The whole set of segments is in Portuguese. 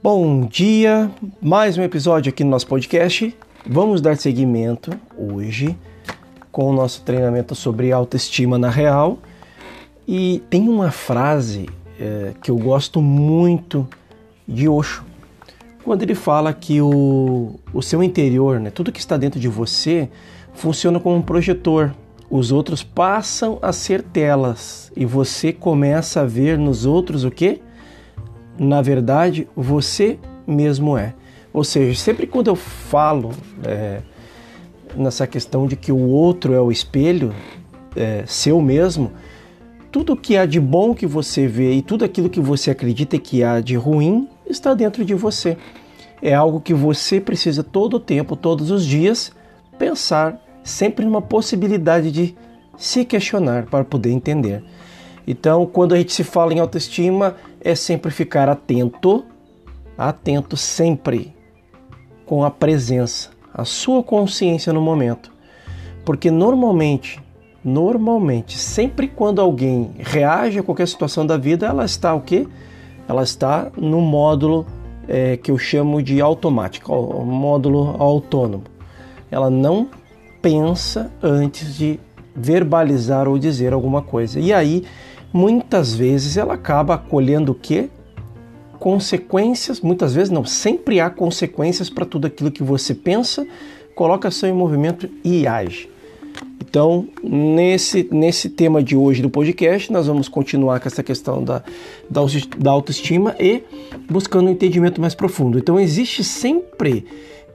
Bom dia, mais um episódio aqui no nosso podcast. Vamos dar seguimento hoje com o nosso treinamento sobre autoestima na real. E tem uma frase é, que eu gosto muito de Osho, quando ele fala que o, o seu interior, né, tudo que está dentro de você, funciona como um projetor. Os outros passam a ser telas e você começa a ver nos outros o que? Na verdade, você mesmo é. Ou seja, sempre quando eu falo é, nessa questão de que o outro é o espelho é, seu mesmo, tudo que há de bom que você vê e tudo aquilo que você acredita que há de ruim está dentro de você. É algo que você precisa todo o tempo, todos os dias, pensar sempre numa possibilidade de se questionar para poder entender. Então, quando a gente se fala em autoestima, é sempre ficar atento, atento sempre com a presença, a sua consciência no momento. Porque normalmente, normalmente, sempre quando alguém reage a qualquer situação da vida, ela está o quê? Ela está no módulo é, que eu chamo de automático, o módulo autônomo. Ela não pensa antes de verbalizar ou dizer alguma coisa. E aí muitas vezes ela acaba acolhendo o quê? Consequências, muitas vezes não, sempre há consequências para tudo aquilo que você pensa, coloca seu em movimento e age. Então, nesse, nesse tema de hoje do podcast, nós vamos continuar com essa questão da, da, da autoestima e buscando um entendimento mais profundo. Então, existe sempre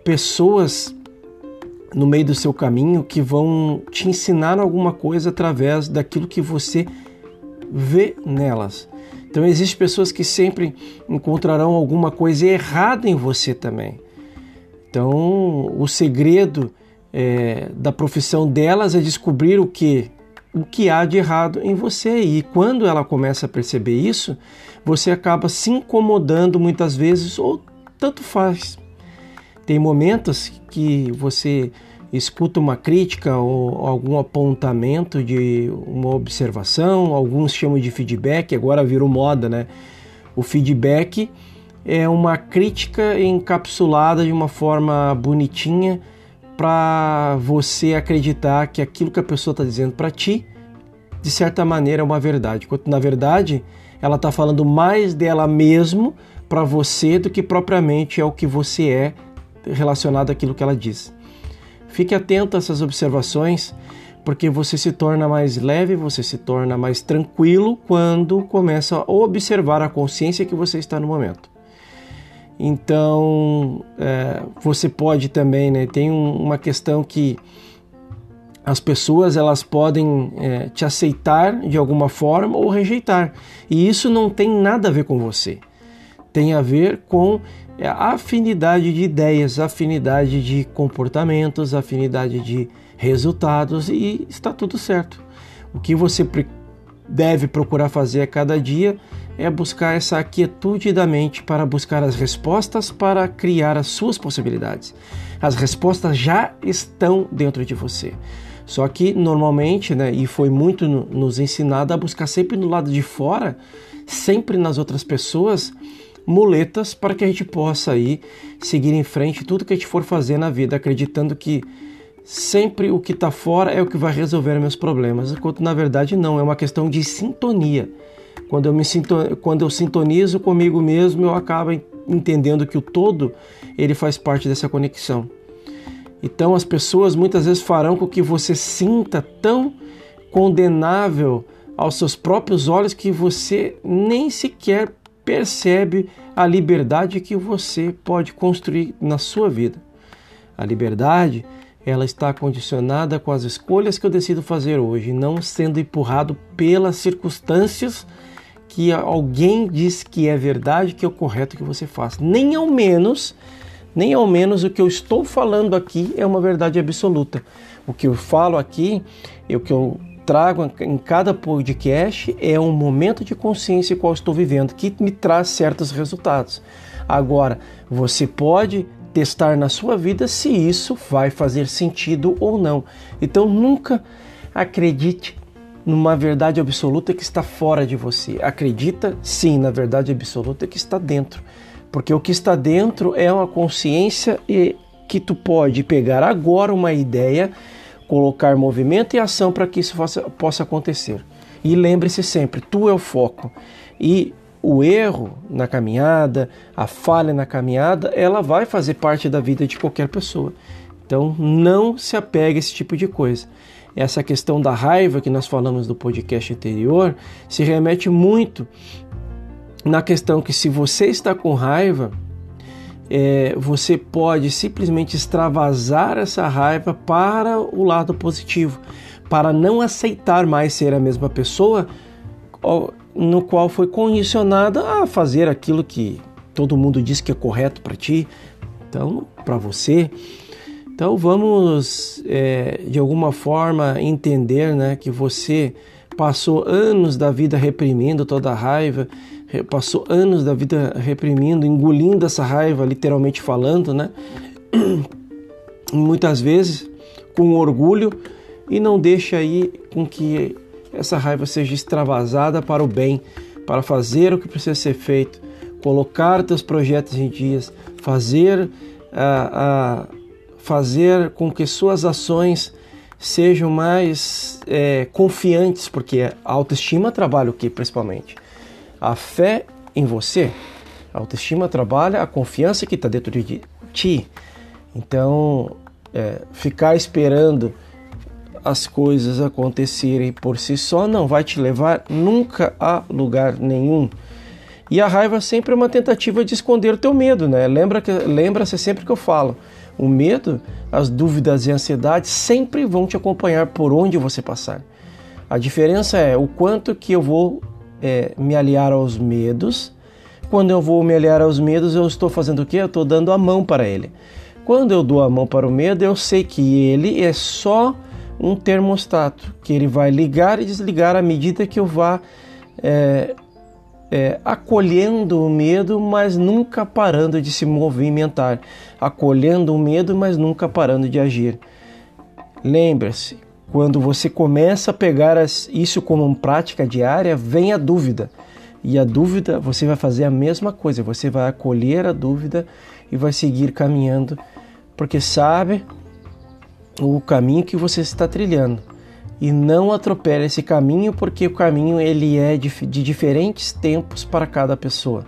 pessoas no meio do seu caminho que vão te ensinar alguma coisa através daquilo que você vê nelas. Então existem pessoas que sempre encontrarão alguma coisa errada em você também. Então o segredo é, da profissão delas é descobrir o que o que há de errado em você e quando ela começa a perceber isso, você acaba se incomodando muitas vezes ou tanto faz. Tem momentos que você escuta uma crítica ou algum apontamento de uma observação, alguns chamam de feedback, agora virou moda, né? O feedback é uma crítica encapsulada de uma forma bonitinha para você acreditar que aquilo que a pessoa está dizendo para ti, de certa maneira, é uma verdade. Quando na verdade ela está falando mais dela mesmo para você do que propriamente é o que você é relacionado àquilo que ela diz. Fique atento a essas observações, porque você se torna mais leve, você se torna mais tranquilo quando começa a observar a consciência que você está no momento. Então, é, você pode também, né, tem um, uma questão que as pessoas elas podem é, te aceitar de alguma forma ou rejeitar, e isso não tem nada a ver com você. Tem a ver com é afinidade de ideias, afinidade de comportamentos, afinidade de resultados e está tudo certo. O que você deve procurar fazer a cada dia é buscar essa quietude da mente para buscar as respostas para criar as suas possibilidades. As respostas já estão dentro de você. Só que normalmente, né, e foi muito nos ensinado a buscar sempre no lado de fora, sempre nas outras pessoas, muletas para que a gente possa aí seguir em frente tudo que a gente for fazer na vida, acreditando que sempre o que está fora é o que vai resolver meus problemas, enquanto na verdade não, é uma questão de sintonia. Quando eu, me sinto, quando eu sintonizo comigo mesmo, eu acabo entendendo que o todo ele faz parte dessa conexão. Então as pessoas muitas vezes farão com que você sinta tão condenável aos seus próprios olhos que você nem sequer percebe a liberdade que você pode construir na sua vida. A liberdade, ela está condicionada com as escolhas que eu decido fazer hoje, não sendo empurrado pelas circunstâncias que alguém diz que é verdade, que é o correto que você faz. Nem ao menos, nem ao menos o que eu estou falando aqui é uma verdade absoluta. O que eu falo aqui, o que eu trago em cada podcast é um momento de consciência qual estou vivendo que me traz certos resultados. Agora, você pode testar na sua vida se isso vai fazer sentido ou não. Então, nunca acredite numa verdade absoluta que está fora de você. Acredita sim na verdade absoluta que está dentro. Porque o que está dentro é uma consciência e que tu pode pegar agora uma ideia, colocar movimento e ação para que isso possa, possa acontecer. E lembre-se sempre, tu é o foco. E o erro na caminhada, a falha na caminhada, ela vai fazer parte da vida de qualquer pessoa. Então não se apegue a esse tipo de coisa. Essa questão da raiva que nós falamos do podcast anterior se remete muito na questão que se você está com raiva, é, você pode simplesmente extravasar essa raiva para o lado positivo, para não aceitar mais ser a mesma pessoa no qual foi condicionada a fazer aquilo que todo mundo diz que é correto para ti, então para você. Então vamos é, de alguma forma entender, né, que você passou anos da vida reprimindo toda a raiva, passou anos da vida reprimindo, engolindo essa raiva, literalmente falando, né? Muitas vezes com orgulho e não deixa aí com que essa raiva seja extravasada para o bem, para fazer o que precisa ser feito, colocar teus projetos em dias, fazer a, a fazer com que suas ações sejam mais é, confiantes, porque a autoestima trabalha o que principalmente? A fé em você. A autoestima trabalha a confiança que está dentro de ti. Então, é, ficar esperando as coisas acontecerem por si só não vai te levar nunca a lugar nenhum. E a raiva sempre é uma tentativa de esconder o teu medo, né? Lembra que lembra-se sempre que eu falo, o medo, as dúvidas e a ansiedade sempre vão te acompanhar por onde você passar. A diferença é o quanto que eu vou é, me aliar aos medos. Quando eu vou me aliar aos medos, eu estou fazendo o quê? Eu estou dando a mão para ele. Quando eu dou a mão para o medo, eu sei que ele é só um termostato, que ele vai ligar e desligar à medida que eu vá é, é, acolhendo o medo, mas nunca parando de se movimentar, acolhendo o medo, mas nunca parando de agir. Lembre-se, quando você começa a pegar isso como uma prática diária, vem a dúvida. E a dúvida, você vai fazer a mesma coisa, você vai acolher a dúvida e vai seguir caminhando, porque sabe o caminho que você está trilhando e não atropele esse caminho porque o caminho ele é de, de diferentes tempos para cada pessoa.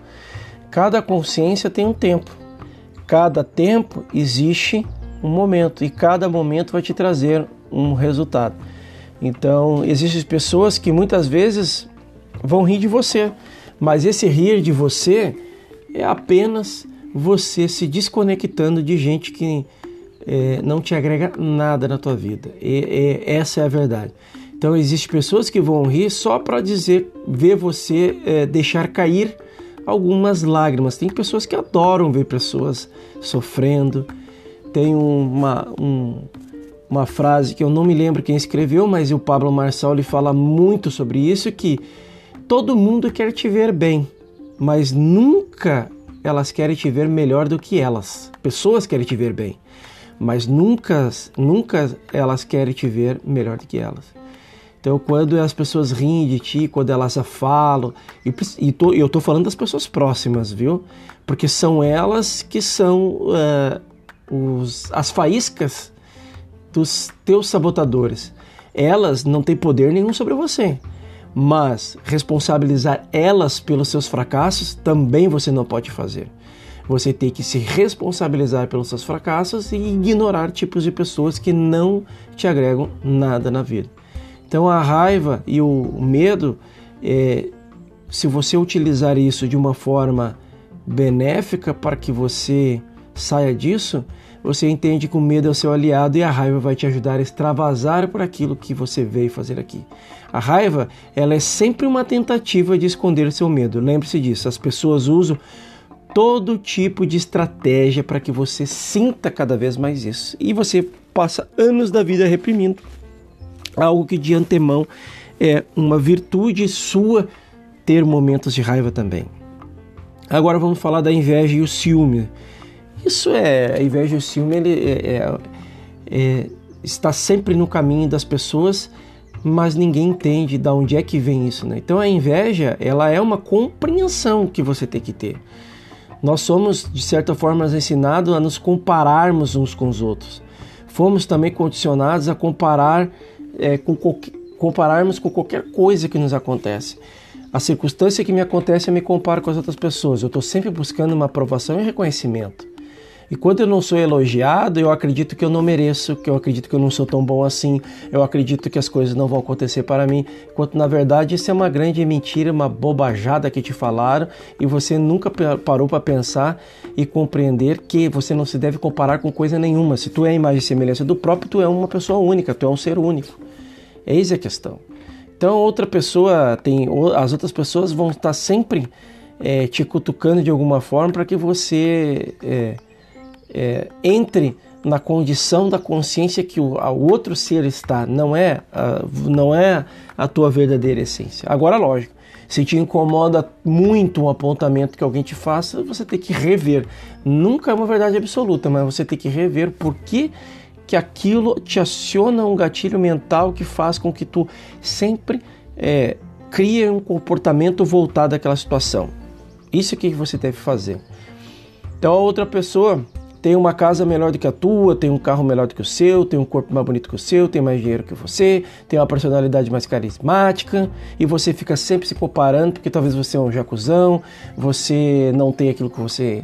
Cada consciência tem um tempo. Cada tempo existe um momento e cada momento vai te trazer um resultado. Então, existem pessoas que muitas vezes vão rir de você, mas esse rir de você é apenas você se desconectando de gente que é, não te agrega nada na tua vida. E, e, essa é a verdade. Então existem pessoas que vão rir só para dizer, ver você é, deixar cair algumas lágrimas. Tem pessoas que adoram ver pessoas sofrendo. Tem uma, um, uma frase que eu não me lembro quem escreveu, mas o Pablo Marçal ele fala muito sobre isso que todo mundo quer te ver bem, mas nunca elas querem te ver melhor do que elas. Pessoas querem te ver bem mas nunca, nunca elas querem te ver melhor do que elas. Então, quando as pessoas riem de ti, quando elas falam, e, e tô, eu estou falando das pessoas próximas, viu? Porque são elas que são uh, os, as faíscas dos teus sabotadores. Elas não têm poder nenhum sobre você, mas responsabilizar elas pelos seus fracassos também você não pode fazer. Você tem que se responsabilizar pelos seus fracassos e ignorar tipos de pessoas que não te agregam nada na vida. Então a raiva e o medo, é, se você utilizar isso de uma forma benéfica para que você saia disso, você entende que o medo é o seu aliado e a raiva vai te ajudar a extravasar por aquilo que você veio fazer aqui. A raiva, ela é sempre uma tentativa de esconder o seu medo. Lembre-se disso. As pessoas usam todo tipo de estratégia para que você sinta cada vez mais isso. E você passa anos da vida reprimindo algo que de antemão é uma virtude sua ter momentos de raiva também. Agora vamos falar da inveja e o ciúme. Isso é a inveja e o ciúme ele é, é, é, está sempre no caminho das pessoas, mas ninguém entende de onde é que vem isso. Né? Então a inveja ela é uma compreensão que você tem que ter. Nós somos, de certa forma, ensinados a nos compararmos uns com os outros. Fomos também condicionados a comparar, é, com compararmos com qualquer coisa que nos acontece. A circunstância que me acontece, eu me comparo com as outras pessoas. Eu estou sempre buscando uma aprovação e reconhecimento. E quando eu não sou elogiado, eu acredito que eu não mereço, que eu acredito que eu não sou tão bom assim, eu acredito que as coisas não vão acontecer para mim, enquanto na verdade isso é uma grande mentira, uma bobajada que te falaram e você nunca parou para pensar e compreender que você não se deve comparar com coisa nenhuma. Se tu é a imagem e semelhança do próprio, tu é uma pessoa única, tu é um ser único. Eis a questão. Então outra pessoa tem, as outras pessoas vão estar sempre é, te cutucando de alguma forma para que você é, é, entre na condição da consciência que o, o outro ser está, não é, a, não é a tua verdadeira essência. Agora, lógico, se te incomoda muito um apontamento que alguém te faça, você tem que rever. Nunca é uma verdade absoluta, mas você tem que rever por que, que aquilo te aciona um gatilho mental que faz com que tu sempre é, crie um comportamento voltado àquela situação. Isso é que você deve fazer. Então a outra pessoa tem uma casa melhor do que a tua, tem um carro melhor do que o seu, tem um corpo mais bonito que o seu, tem mais dinheiro que você, tem uma personalidade mais carismática e você fica sempre se comparando porque talvez você é um jacuzão, você não tem aquilo que você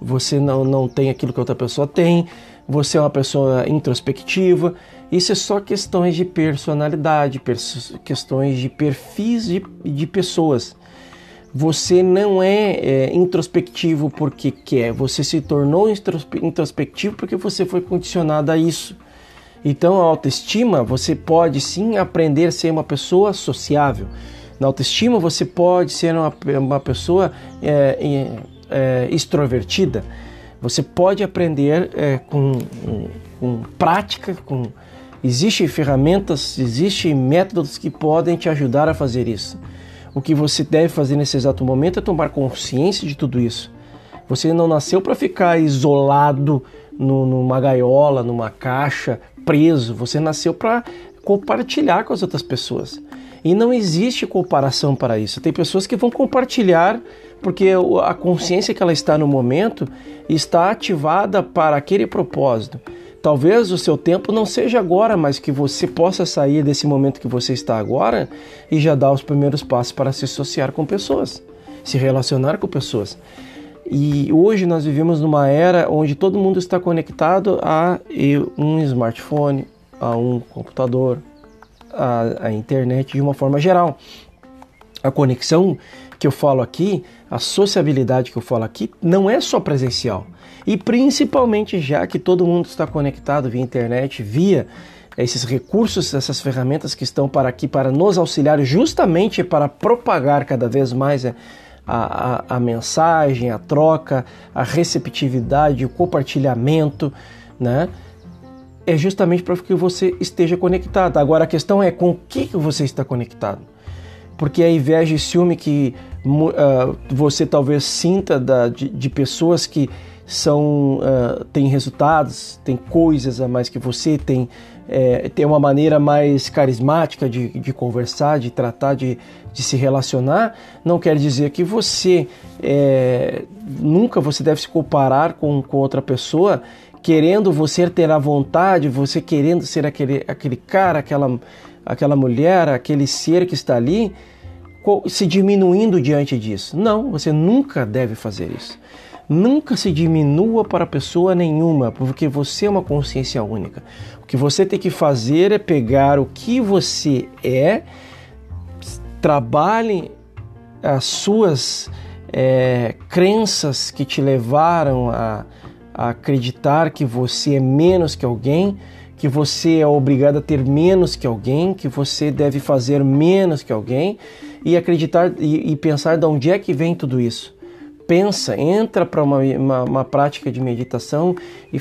você não, não tem aquilo que outra pessoa tem, você é uma pessoa introspectiva. Isso é só questões de personalidade, questões de perfis de, de pessoas. Você não é, é, introspectivo porque quer, você se tornou introspectivo porque você foi condicionado a isso. Então, a autoestima, você pode sim aprender a ser uma pessoa sociável. Na autoestima, você pode ser uma, uma pessoa é, é, extrovertida. Você pode aprender é, com, com prática, com existem ferramentas, existem métodos que podem te ajudar a fazer isso. O que você deve fazer nesse exato momento é tomar consciência de tudo isso. Você não nasceu para ficar isolado no, numa gaiola, numa caixa, preso. Você nasceu para compartilhar com as outras pessoas. E não existe comparação para isso. Tem pessoas que vão compartilhar porque a consciência que ela está no momento está ativada para aquele propósito. Talvez o seu tempo não seja agora, mas que você possa sair desse momento que você está agora e já dar os primeiros passos para se associar com pessoas, se relacionar com pessoas. E hoje nós vivemos numa era onde todo mundo está conectado a um smartphone, a um computador, a, a internet de uma forma geral. A conexão que eu falo aqui, a sociabilidade que eu falo aqui, não é só presencial e principalmente já que todo mundo está conectado via internet, via esses recursos, essas ferramentas que estão para aqui para nos auxiliar justamente para propagar cada vez mais a, a, a mensagem, a troca, a receptividade, o compartilhamento, né? É justamente para que você esteja conectado. Agora a questão é com o que você está conectado. Porque a inveja e ciúme que uh, você talvez sinta da, de, de pessoas que são uh, tem resultados, tem coisas a mais que você, tem, é, tem uma maneira mais carismática de, de conversar, de tratar, de, de se relacionar, não quer dizer que você é, nunca você deve se comparar com, com outra pessoa querendo você ter a vontade, você querendo ser aquele, aquele cara, aquela, aquela mulher, aquele ser que está ali, se diminuindo diante disso. Não, você nunca deve fazer isso. Nunca se diminua para pessoa nenhuma, porque você é uma consciência única. O que você tem que fazer é pegar o que você é, trabalhe as suas é, crenças que te levaram a, a acreditar que você é menos que alguém, que você é obrigado a ter menos que alguém, que você deve fazer menos que alguém e acreditar e, e pensar de onde é que vem tudo isso pensa, entra para uma, uma, uma, prática de meditação e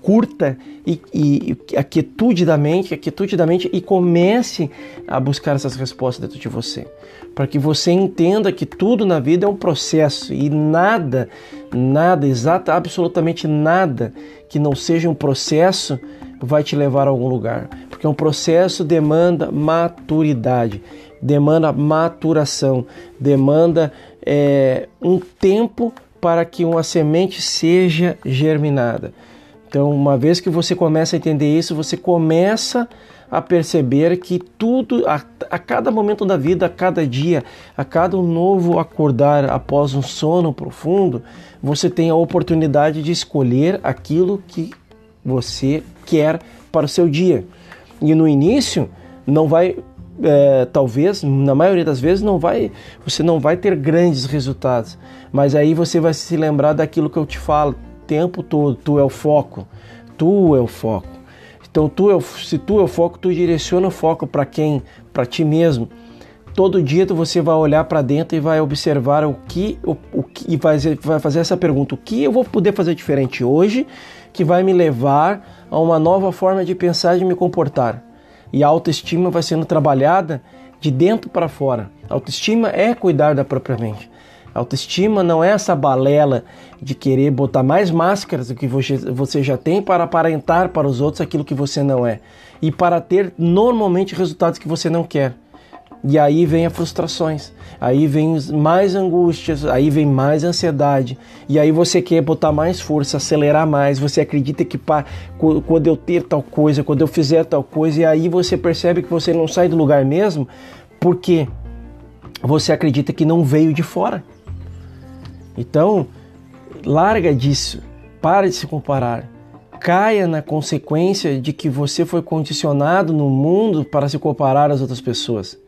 curta e, e, a quietude da mente, a quietude da mente e comece a buscar essas respostas dentro de você, para que você entenda que tudo na vida é um processo e nada, nada, exata, absolutamente nada que não seja um processo vai te levar a algum lugar, porque um processo demanda maturidade, demanda maturação, demanda é, um tempo para que uma semente seja germinada. Então, uma vez que você começa a entender isso, você começa a perceber que tudo, a, a, cada momento da vida, a cada dia, a cada novo acordar após um sono profundo, você tem a oportunidade de escolher aquilo que você quer para o seu dia. E no início, não vai, é, talvez, na maioria das vezes, não vai, você não vai ter grandes resultados. Mas aí você vai se lembrar daquilo que eu te falo tempo todo. Tu é o foco. Tu é o foco. Então, tu é o, se tu é o foco, tu direciona o foco para quem? Para ti mesmo. Todo dia você vai olhar para dentro e vai observar o que, o, o que e vai, vai fazer essa pergunta: o que eu vou poder fazer diferente hoje que vai me levar a uma nova forma de pensar e de me comportar? E a autoestima vai sendo trabalhada de dentro para fora. A autoestima é cuidar da própria mente. Autoestima não é essa balela de querer botar mais máscaras do que você já tem para aparentar para os outros aquilo que você não é e para ter normalmente resultados que você não quer. E aí vem as frustrações, aí vem mais angústias, aí vem mais ansiedade, e aí você quer botar mais força, acelerar mais, você acredita que pá, quando eu ter tal coisa, quando eu fizer tal coisa, e aí você percebe que você não sai do lugar mesmo, porque você acredita que não veio de fora. Então, larga disso, para de se comparar. Caia na consequência de que você foi condicionado no mundo para se comparar às outras pessoas.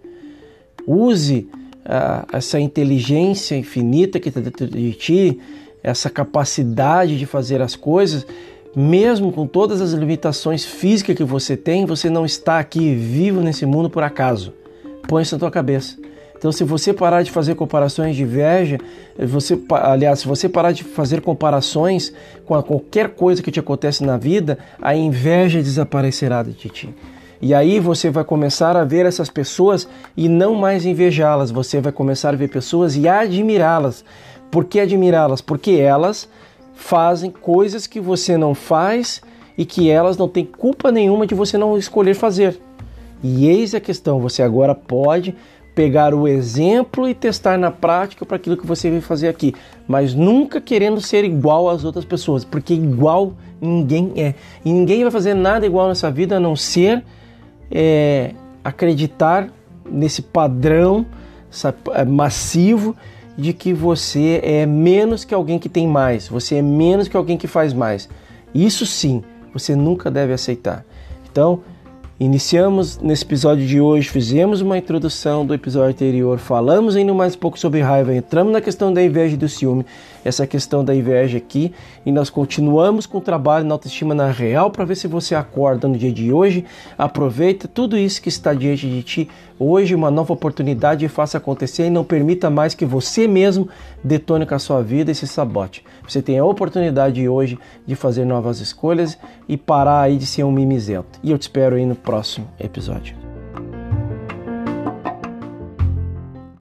Use uh, essa inteligência infinita que está dentro de ti, essa capacidade de fazer as coisas, mesmo com todas as limitações físicas que você tem, você não está aqui vivo nesse mundo por acaso. Põe isso na tua cabeça. Então, se você parar de fazer comparações de inveja, você, aliás, se você parar de fazer comparações com qualquer coisa que te acontece na vida, a inveja desaparecerá de ti. E aí você vai começar a ver essas pessoas e não mais invejá-las, você vai começar a ver pessoas e admirá-las. Por que admirá-las? Porque elas fazem coisas que você não faz e que elas não têm culpa nenhuma de você não escolher fazer. E eis a questão: você agora pode pegar o exemplo e testar na prática para aquilo que você veio fazer aqui, mas nunca querendo ser igual às outras pessoas, porque igual ninguém é. E ninguém vai fazer nada igual nessa vida a não ser é, acreditar nesse padrão é, massivo de que você é menos que alguém que tem mais, você é menos que alguém que faz mais. Isso sim, você nunca deve aceitar. Então, Iniciamos nesse episódio de hoje, fizemos uma introdução do episódio anterior, falamos ainda mais um pouco sobre raiva, entramos na questão da inveja e do ciúme, essa questão da inveja aqui, e nós continuamos com o trabalho na autoestima na real para ver se você acorda no dia de hoje, aproveita tudo isso que está diante de ti, hoje uma nova oportunidade e faça acontecer e não permita mais que você mesmo detone com a sua vida e se sabote. Você tem a oportunidade hoje de fazer novas escolhas e parar aí de ser um mimizento. E eu te espero aí no próximo episódio.